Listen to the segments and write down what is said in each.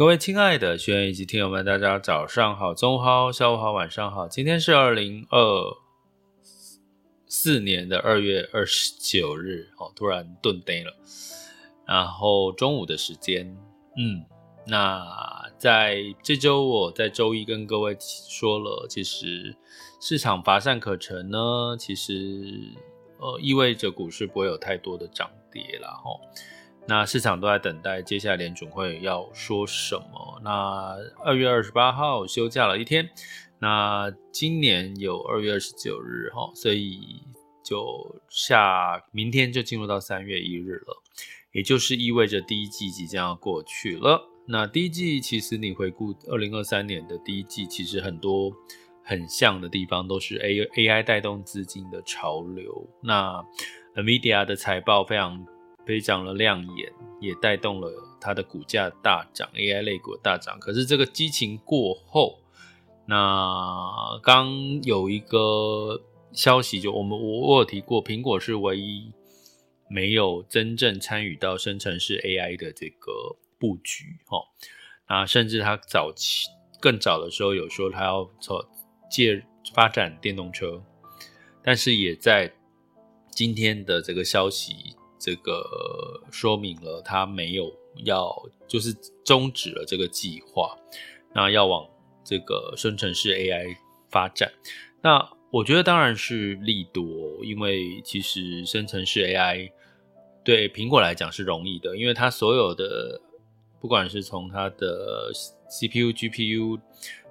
各位亲爱的学员以及听友们，大家早上好、中午好、下午好、晚上好。今天是二零二四年的二月二十九日，哦，突然顿呆了。然后中午的时间，嗯，那在这周，我在周一跟各位说了，其实市场乏善可陈呢，其实呃意味着股市不会有太多的涨跌啦，吼。那市场都在等待接下来联准会要说什么。那二月二十八号休假了一天，那今年有二月二十九日哈，所以就下明天就进入到三月一日了，也就是意味着第一季即将要过去了。那第一季其实你回顾二零二三年的第一季，其实很多很像的地方都是 A AI 带动资金的潮流。那 NVIDIA 的财报非常。非常的亮眼，也带动了它的股价大涨，AI 类股大涨。可是这个激情过后，那刚有一个消息，就我们我我有提过，苹果是唯一没有真正参与到生成式 AI 的这个布局，哈。那甚至它早期更早的时候有说它要做借发展电动车，但是也在今天的这个消息。这个说明了他没有要，就是终止了这个计划，那要往这个生成式 AI 发展。那我觉得当然是利多，因为其实生成式 AI 对苹果来讲是容易的，因为它所有的不管是从它的 CPU、GPU，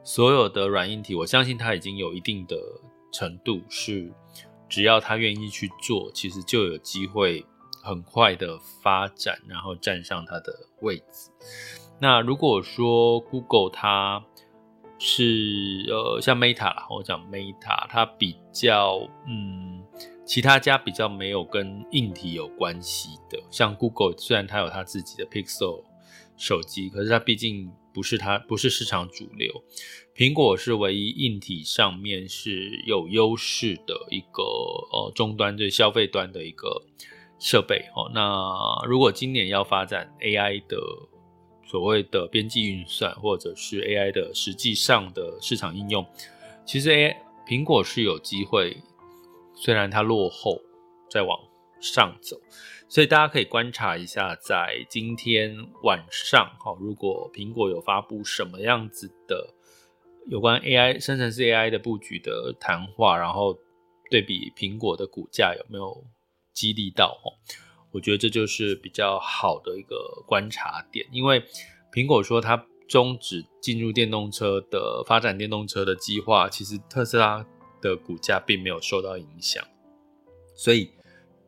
所有的软硬体，我相信它已经有一定的程度，是只要他愿意去做，其实就有机会。很快的发展，然后站上它的位置。那如果说 Google 它是呃像 Meta 啦，我讲 Meta 它比较嗯，其他家比较没有跟硬体有关系的。像 Google 虽然它有它自己的 Pixel 手机，可是它毕竟不是它不是市场主流。苹果是唯一硬体上面是有优势的一个呃终端对消费端的一个。设备哦，那如果今年要发展 AI 的所谓的边际运算，或者是 AI 的实际上的市场应用，其实 AI 苹果是有机会，虽然它落后，再往上走，所以大家可以观察一下，在今天晚上，哈，如果苹果有发布什么样子的有关 AI 生成式 AI 的布局的谈话，然后对比苹果的股价有没有激励到哦，我觉得这就是比较好的一个观察点，因为苹果说它终止进入电动车的发展，电动车的计划，其实特斯拉的股价并没有受到影响，所以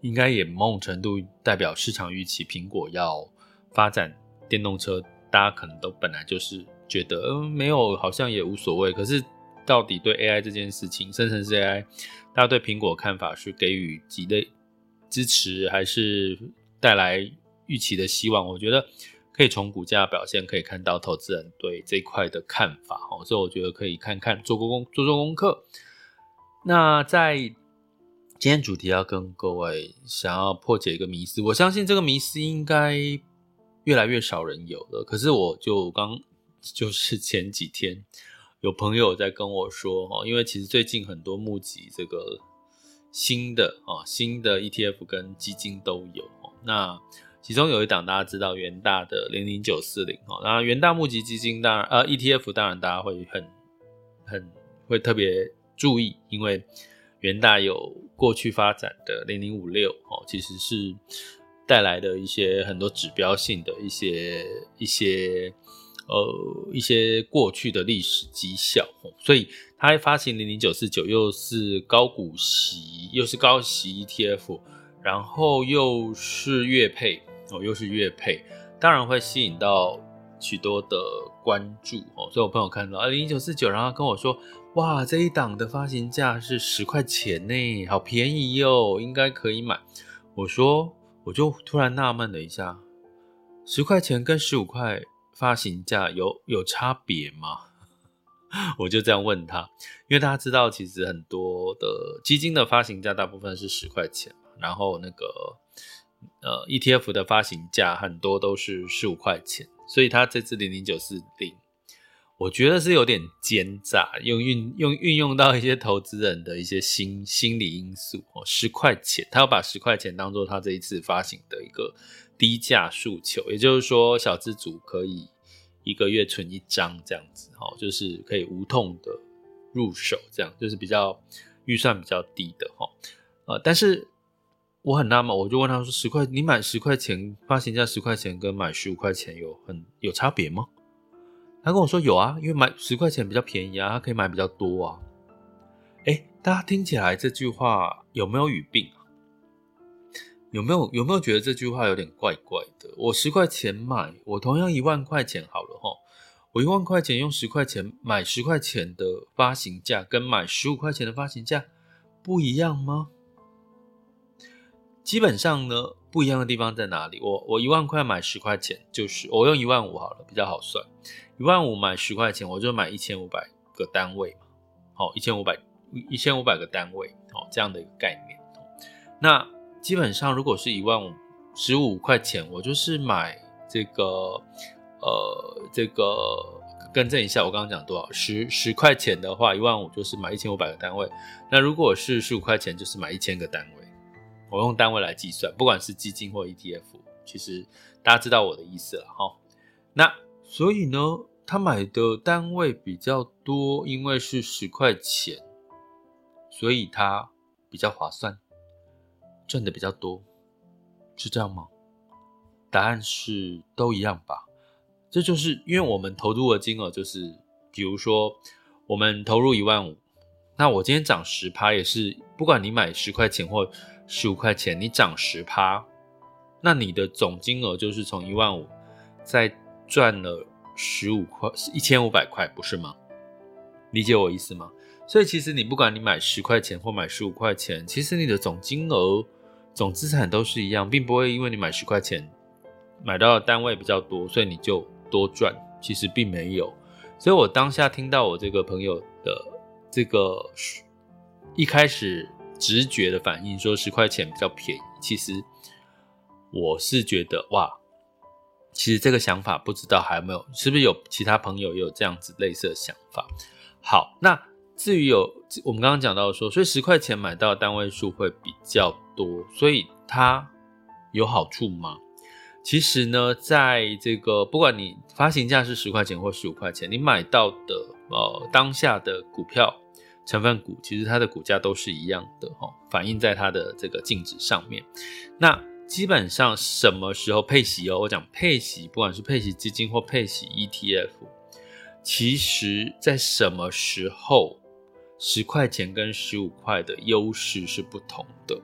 应该也某种程度代表市场预期苹果要发展电动车，大家可能都本来就是觉得，嗯，没有好像也无所谓，可是到底对 AI 这件事情，生成式 AI，大家对苹果看法是给予几类？支持还是带来预期的希望，我觉得可以从股价表现可以看到投资人对这块的看法哦，所以我觉得可以看看做个功做做功课。那在今天主题要跟各位想要破解一个迷思，我相信这个迷思应该越来越少人有了。可是我就刚就是前几天有朋友在跟我说哦，因为其实最近很多募集这个。新的啊，新的 ETF 跟基金都有。那其中有一档大家知道，元大的零零九四零哦。那元大募集基金当然呃 ETF 当然大家会很很会特别注意，因为元大有过去发展的零零五六哦，其实是带来的一些很多指标性的一些一些。呃，一些过去的历史绩效，所以它发行零零九四九又是高股息，又是高息 ETF，然后又是月配哦，又是月配，当然会吸引到许多的关注哦。所以我朋友看到二零一九四九，然后跟我说：“哇，这一档的发行价是十块钱呢，好便宜哟，应该可以买。”我说，我就突然纳闷了一下，十块钱跟十五块发行价有有差别吗？我就这样问他，因为大家知道，其实很多的基金的发行价大部分是十块钱，然后那个呃 ETF 的发行价很多都是十五块钱，所以他这支零零九四零，我觉得是有点奸诈，用运用运用到一些投资人的一些心心理因素哦，十块钱，他要把十块钱当做他这一次发行的一个低价诉求，也就是说小资族可以。一个月存一张这样子，哈，就是可以无痛的入手，这样就是比较预算比较低的，哈，呃，但是我很纳闷，我就问他说：十块，你买十块钱发行价十块钱，跟买十五块钱有很有差别吗？他跟我说有啊，因为买十块钱比较便宜啊，他可以买比较多啊。哎，大家听起来这句话有没有语病？有没有有没有觉得这句话有点怪怪的？我十块钱买，我同样一万块钱好了哈，我一万块钱用十块钱买十块钱的发行价，跟买十五块钱的发行价不一样吗？基本上呢，不一样的地方在哪里？我我一万块买十块钱，就是我用一万五好了，比较好算。一万五买十块钱，我就买一千五百个单位嘛，好，一千五百一千五百个单位，好，这样的一个概念。那基本上，如果是一万五十五块钱，我就是买这个，呃，这个更正一下，我刚刚讲多少？十十块钱的话，一万五就是买一千五百个单位。那如果是十五块钱，就是买一千个单位。我用单位来计算，不管是基金或 ETF，其实大家知道我的意思了哈。那所以呢，他买的单位比较多，因为是十块钱，所以他比较划算。赚的比较多，是这样吗？答案是都一样吧。这就是因为我们投入的金额就是，比如说我们投入一万五，那我今天涨十趴也是，不管你买十块钱或十五块钱，你涨十趴，那你的总金额就是从一万五再赚了十五块，一千五百块，不是吗？理解我意思吗？所以其实你不管你买十块钱或买十五块钱，其实你的总金额。总资产都是一样，并不会因为你买十块钱买到的单位比较多，所以你就多赚。其实并没有。所以我当下听到我这个朋友的这个一开始直觉的反应，说十块钱比较便宜。其实我是觉得哇，其实这个想法不知道还有没有，是不是有其他朋友也有这样子类似的想法？好，那。至于有我们刚刚讲到说，所以十块钱买到的单位数会比较多，所以它有好处吗？其实呢，在这个不管你发行价是十块钱或十五块钱，你买到的呃当下的股票成分股，其实它的股价都是一样的哈，反映在它的这个净值上面。那基本上什么时候配息哦？我讲配息，不管是配息基金或配息 ETF，其实在什么时候？十块钱跟十五块的优势是不同的。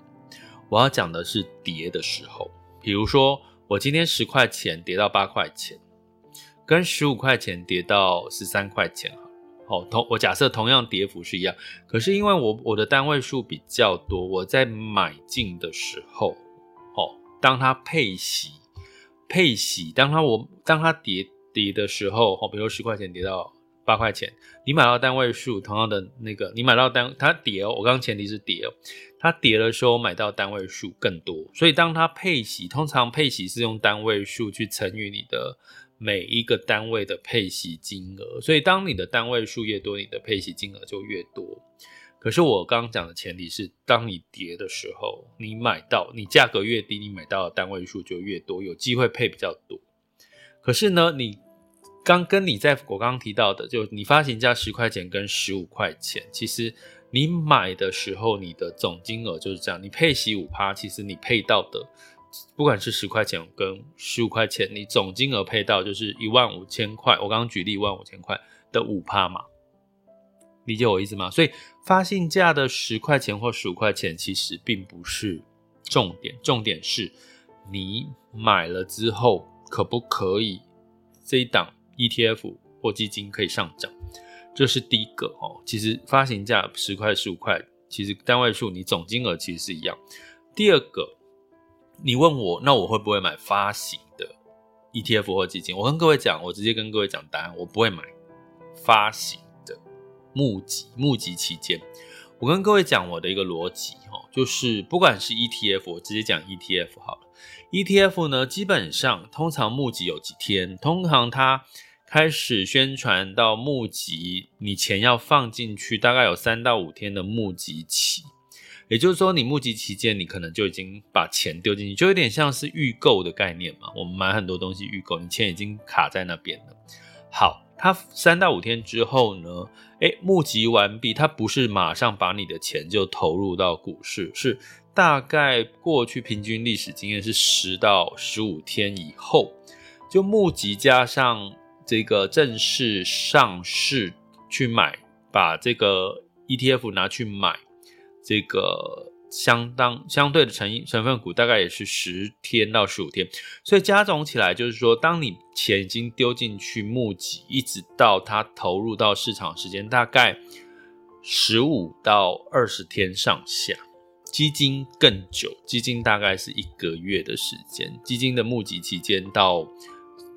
我要讲的是跌的时候，比如说我今天十块钱跌到八块钱，跟十五块钱跌到十三块钱，好，同我假设同样跌幅是一样，可是因为我我的单位数比较多，我在买进的时候，哦，当它配息配息，当它我当它跌跌的时候，哦，比如十块钱跌到。八块钱，你买到单位数同样的那个，你买到单它跌哦，我刚刚前提是跌哦，它跌的时候买到单位数更多，所以当它配息，通常配息是用单位数去乘以你的每一个单位的配息金额，所以当你的单位数越多，你的配息金额就越多。可是我刚刚讲的前提是，当你跌的时候，你买到你价格越低，你买到的单位数就越多，有机会配比较多。可是呢，你。刚跟你在我刚刚提到的，就你发行价十块钱跟十五块钱，其实你买的时候，你的总金额就是这样。你配息五趴，其实你配到的，不管是十块钱跟十五块钱，你总金额配到就是一万五千块。我刚刚举例一万五千块的五趴嘛，理解我意思吗？所以发行价的十块钱或十五块钱，其实并不是重点，重点是你买了之后。可不可以这一档 ETF 或基金可以上涨？这是第一个哦。其实发行价十块、十五块，其实单位数你总金额其实是一样。第二个，你问我，那我会不会买发行的 ETF 或基金？我跟各位讲，我直接跟各位讲答案，我不会买发行的募集募集期间。我跟各位讲我的一个逻辑哈，就是不管是 ETF，我直接讲 ETF 好了。ETF 呢，基本上通常募集有几天？通常它开始宣传到募集，你钱要放进去，大概有三到五天的募集期。也就是说，你募集期间，你可能就已经把钱丢进去，就有点像是预购的概念嘛。我们买很多东西预购，你钱已经卡在那边了。好。它三到五天之后呢，诶，募集完毕，它不是马上把你的钱就投入到股市，是大概过去平均历史经验是十到十五天以后，就募集加上这个正式上市去买，把这个 ETF 拿去买这个。相当相对的成成分股大概也是十天到十五天，所以加总起来就是说，当你钱已经丢进去募集，一直到它投入到市场时间大概十五到二十天上下，基金更久，基金大概是一个月的时间，基金的募集期间到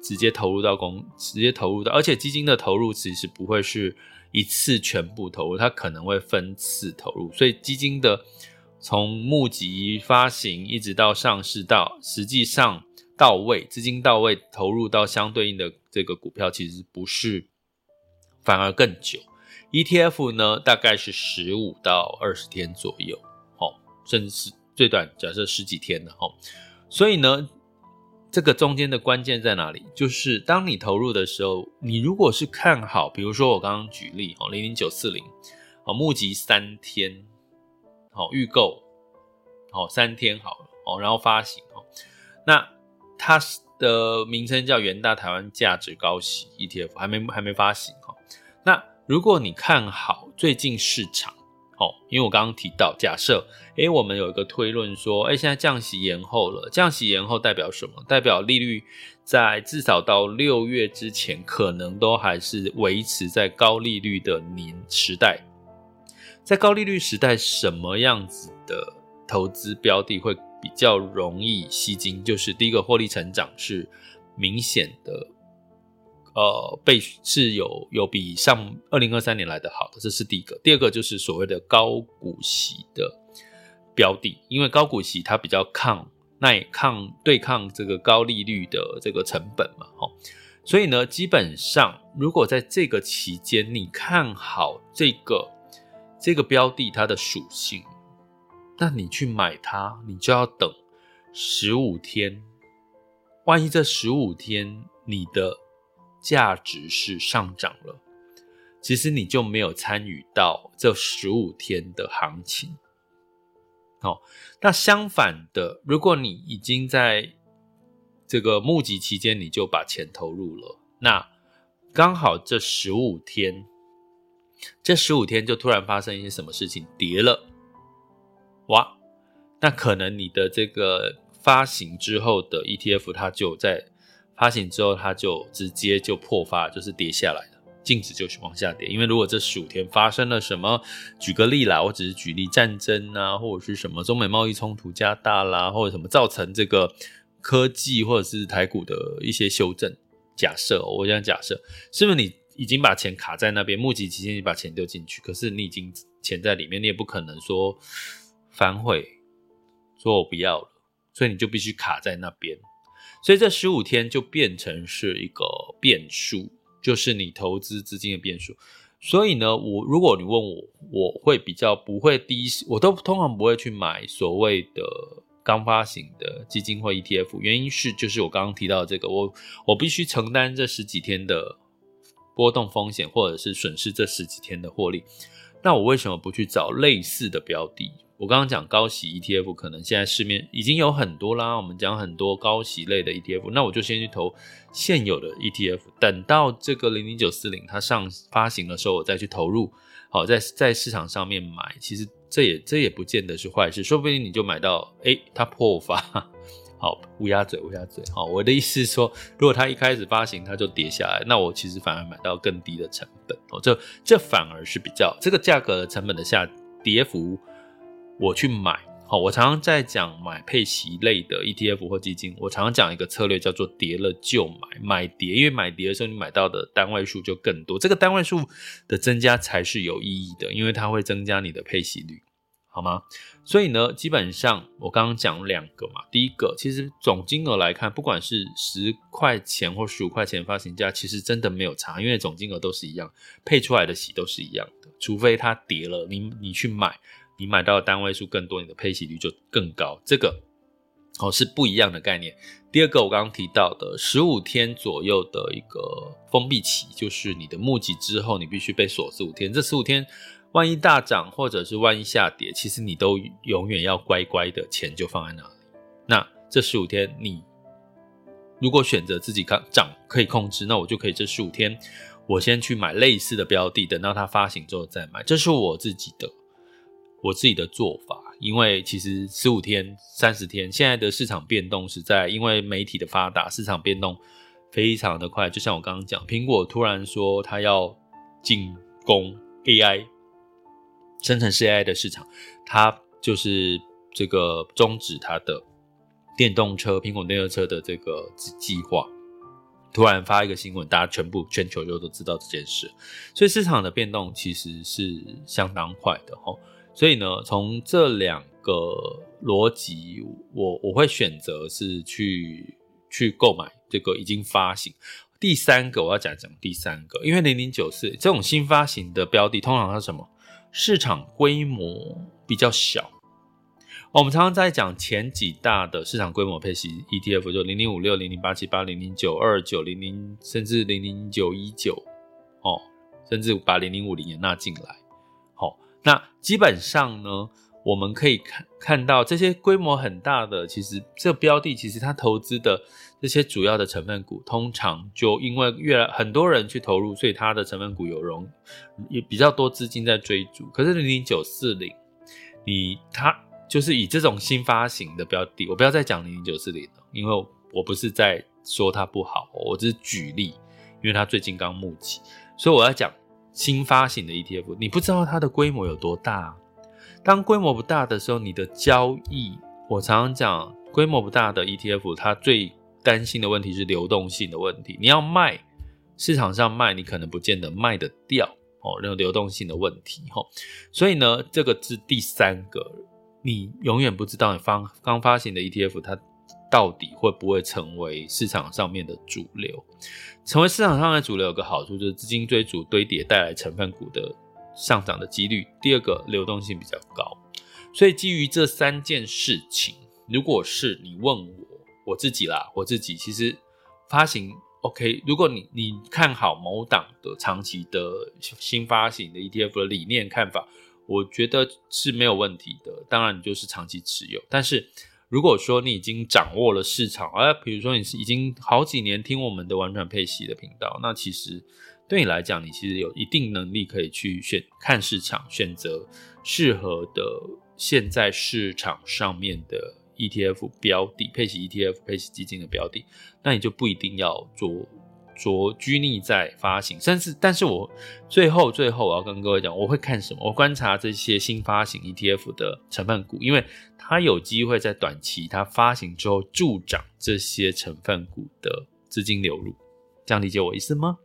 直接投入到公，直接投入到，而且基金的投入其实不会是一次全部投入，它可能会分次投入，所以基金的。从募集发行一直到上市到实际上到位，资金到位投入到相对应的这个股票，其实不是，反而更久。ETF 呢，大概是十五到二十天左右，甚至是最短假设十几天的哦。所以呢，这个中间的关键在哪里？就是当你投入的时候，你如果是看好，比如说我刚刚举例哦，零零九四零，哦，募集三天。好，预购，好，三天好了，哦，然后发行，哦，那它的名称叫元大台湾价值高息 ETF，还没还没发行，哦，那如果你看好最近市场，哦，因为我刚刚提到，假设，诶，我们有一个推论说，诶，现在降息延后了，降息延后代表什么？代表利率在至少到六月之前，可能都还是维持在高利率的年时代。在高利率时代，什么样子的投资标的会比较容易吸金？就是第一个，获利成长是明显的，呃，被是有有比上二零二三年来的好的，这是第一个。第二个就是所谓的高股息的标的，因为高股息它比较抗耐抗对抗这个高利率的这个成本嘛，齁，所以呢，基本上如果在这个期间你看好这个。这个标的它的属性，那你去买它，你就要等十五天。万一这十五天你的价值是上涨了，其实你就没有参与到这十五天的行情。好，那相反的，如果你已经在这个募集期间你就把钱投入了，那刚好这十五天。这十五天就突然发生一些什么事情，跌了，哇，那可能你的这个发行之后的 ETF，它就在发行之后，它就直接就破发，就是跌下来了，净值就是往下跌。因为如果这十五天发生了什么，举个例啦，我只是举例战争啊，或者是什么中美贸易冲突加大啦，或者什么造成这个科技或者是台股的一些修正，假设我想假设，是不是你？已经把钱卡在那边，募集期间你把钱丢进去，可是你已经钱在里面，你也不可能说反悔，说我不要了，所以你就必须卡在那边，所以这十五天就变成是一个变数，就是你投资资金的变数。所以呢，我如果你问我，我会比较不会第一，我都通常不会去买所谓的刚发行的基金或 ETF，原因是就是我刚刚提到这个，我我必须承担这十几天的。波动风险，或者是损失这十几天的获利，那我为什么不去找类似的标的？我刚刚讲高息 ETF，可能现在市面已经有很多啦。我们讲很多高息类的 ETF，那我就先去投现有的 ETF，等到这个零零九四零它上发行的时候，我再去投入。好，在在市场上面买，其实这也这也不见得是坏事，说不定你就买到，诶，它破发，好，乌鸦嘴，乌鸦嘴。好，我的意思是说，如果它一开始发行它就跌下来，那我其实反而买到更低的成本。哦，这这反而是比较这个价格成本的下跌幅，我去买。好，我常常在讲买配息类的 ETF 或基金，我常常讲一个策略叫做跌了就买，买跌，因为买跌的时候你买到的单位数就更多，这个单位数的增加才是有意义的，因为它会增加你的配息率，好吗？所以呢，基本上我刚刚讲两个嘛，第一个其实总金额来看，不管是十块钱或十五块钱发行价，其实真的没有差，因为总金额都是一样，配出来的息都是一样的，除非它跌了，你你去买。你买到的单位数更多，你的配息率就更高，这个哦是不一样的概念。第二个，我刚刚提到的十五天左右的一个封闭期，就是你的募集之后，你必须被锁十五天。这十五天，万一大涨或者是万一下跌，其实你都永远要乖乖的钱就放在那里。那这十五天，你如果选择自己看涨可以控制，那我就可以这十五天，我先去买类似的标的，等到它发行之后再买。这是我自己的。我自己的做法，因为其实十五天、三十天，现在的市场变动是在，因为媒体的发达，市场变动非常的快。就像我刚刚讲，苹果突然说它要进攻 AI，生成式 AI 的市场，它就是这个终止它的电动车，苹果电动车的这个计划。突然发一个新闻，大家全部全球就都知道这件事，所以市场的变动其实是相当快的齁。所以呢，从这两个逻辑，我我会选择是去去购买这个已经发行。第三个我要讲讲第三个，因为零零九四这种新发行的标的，通常是什么？市场规模比较小。我们常常在讲前几大的市场规模配息 ETF，就零零五六、零零八七八、零零九二九、零零甚至零零九一九哦，甚至把零零五零也纳进来。好那基本上呢，我们可以看看到这些规模很大的，其实这标的其实它投资的这些主要的成分股，通常就因为越来很多人去投入，所以它的成分股有容也比较多资金在追逐。可是零零九四零，你它就是以这种新发行的标的，我不要再讲零零九四零了，因为我不是在说它不好，我只是举例，因为它最近刚募集，所以我要讲。新发行的 ETF，你不知道它的规模有多大。当规模不大的时候，你的交易，我常常讲，规模不大的 ETF，它最担心的问题是流动性的问题。你要卖，市场上卖，你可能不见得卖得掉哦，那种流动性的问题哦。所以呢，这个是第三个，你永远不知道你发刚发行的 ETF 它。到底会不会成为市场上面的主流？成为市场上的主流有个好处，就是资金追逐堆叠带来成分股的上涨的几率。第二个，流动性比较高。所以基于这三件事情，如果是你问我我自己啦，我自己其实发行 OK。如果你你看好某档的长期的新发行的 ETF 的理念看法，我觉得是没有问题的。当然，你就是长期持有，但是。如果说你已经掌握了市场，啊比如说你是已经好几年听我们的玩转配息的频道，那其实对你来讲，你其实有一定能力可以去选看市场，选择适合的现在市场上面的 ETF 标的，配息 ETF、配息基金的标的，那你就不一定要做。说拘泥在发行，但是，但是我最后最后我要跟各位讲，我会看什么？我观察这些新发行 ETF 的成分股，因为它有机会在短期它发行之后助长这些成分股的资金流入，这样理解我意思吗？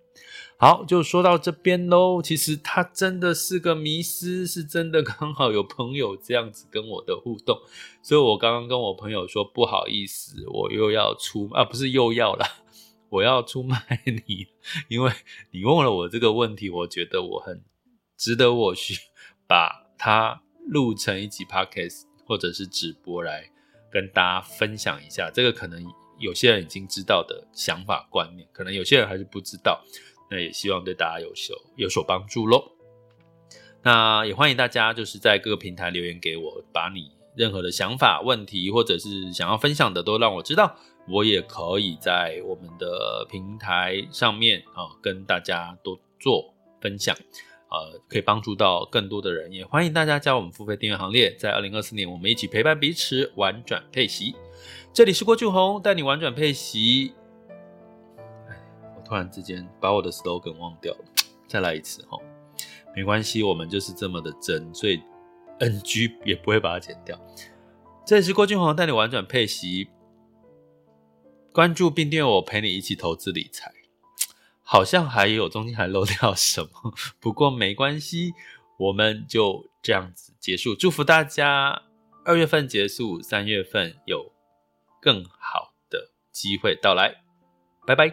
好，就说到这边喽。其实它真的是个迷思，是真的刚好有朋友这样子跟我的互动，所以我刚刚跟我朋友说不好意思，我又要出啊，不是又要了。我要出卖你，因为你问了我这个问题，我觉得我很值得我去把它录成一集 podcast 或者是直播来跟大家分享一下。这个可能有些人已经知道的想法观念，可能有些人还是不知道。那也希望对大家有所有所帮助喽。那也欢迎大家就是在各个平台留言给我，把你任何的想法、问题或者是想要分享的都让我知道。我也可以在我们的平台上面啊，跟大家多做分享，呃，可以帮助到更多的人。也欢迎大家加入我们付费订阅行列，在二零二四年，我们一起陪伴彼此，玩转配息。这里是郭俊宏，带你玩转配息。哎，我突然之间把我的 slogan 忘掉了，再来一次哈，没关系，我们就是这么的真，所以 NG 也不会把它剪掉。这里是郭俊宏，带你玩转配息，关注并订阅我，陪你一起投资理财。好像还有中间还漏掉什么，不过没关系，我们就这样子结束。祝福大家二月份结束，三月份有。更好的机会到来，拜拜。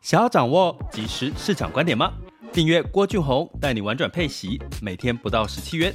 想要掌握即时市场观点吗？订阅郭俊宏带你玩转配息，每天不到十七元，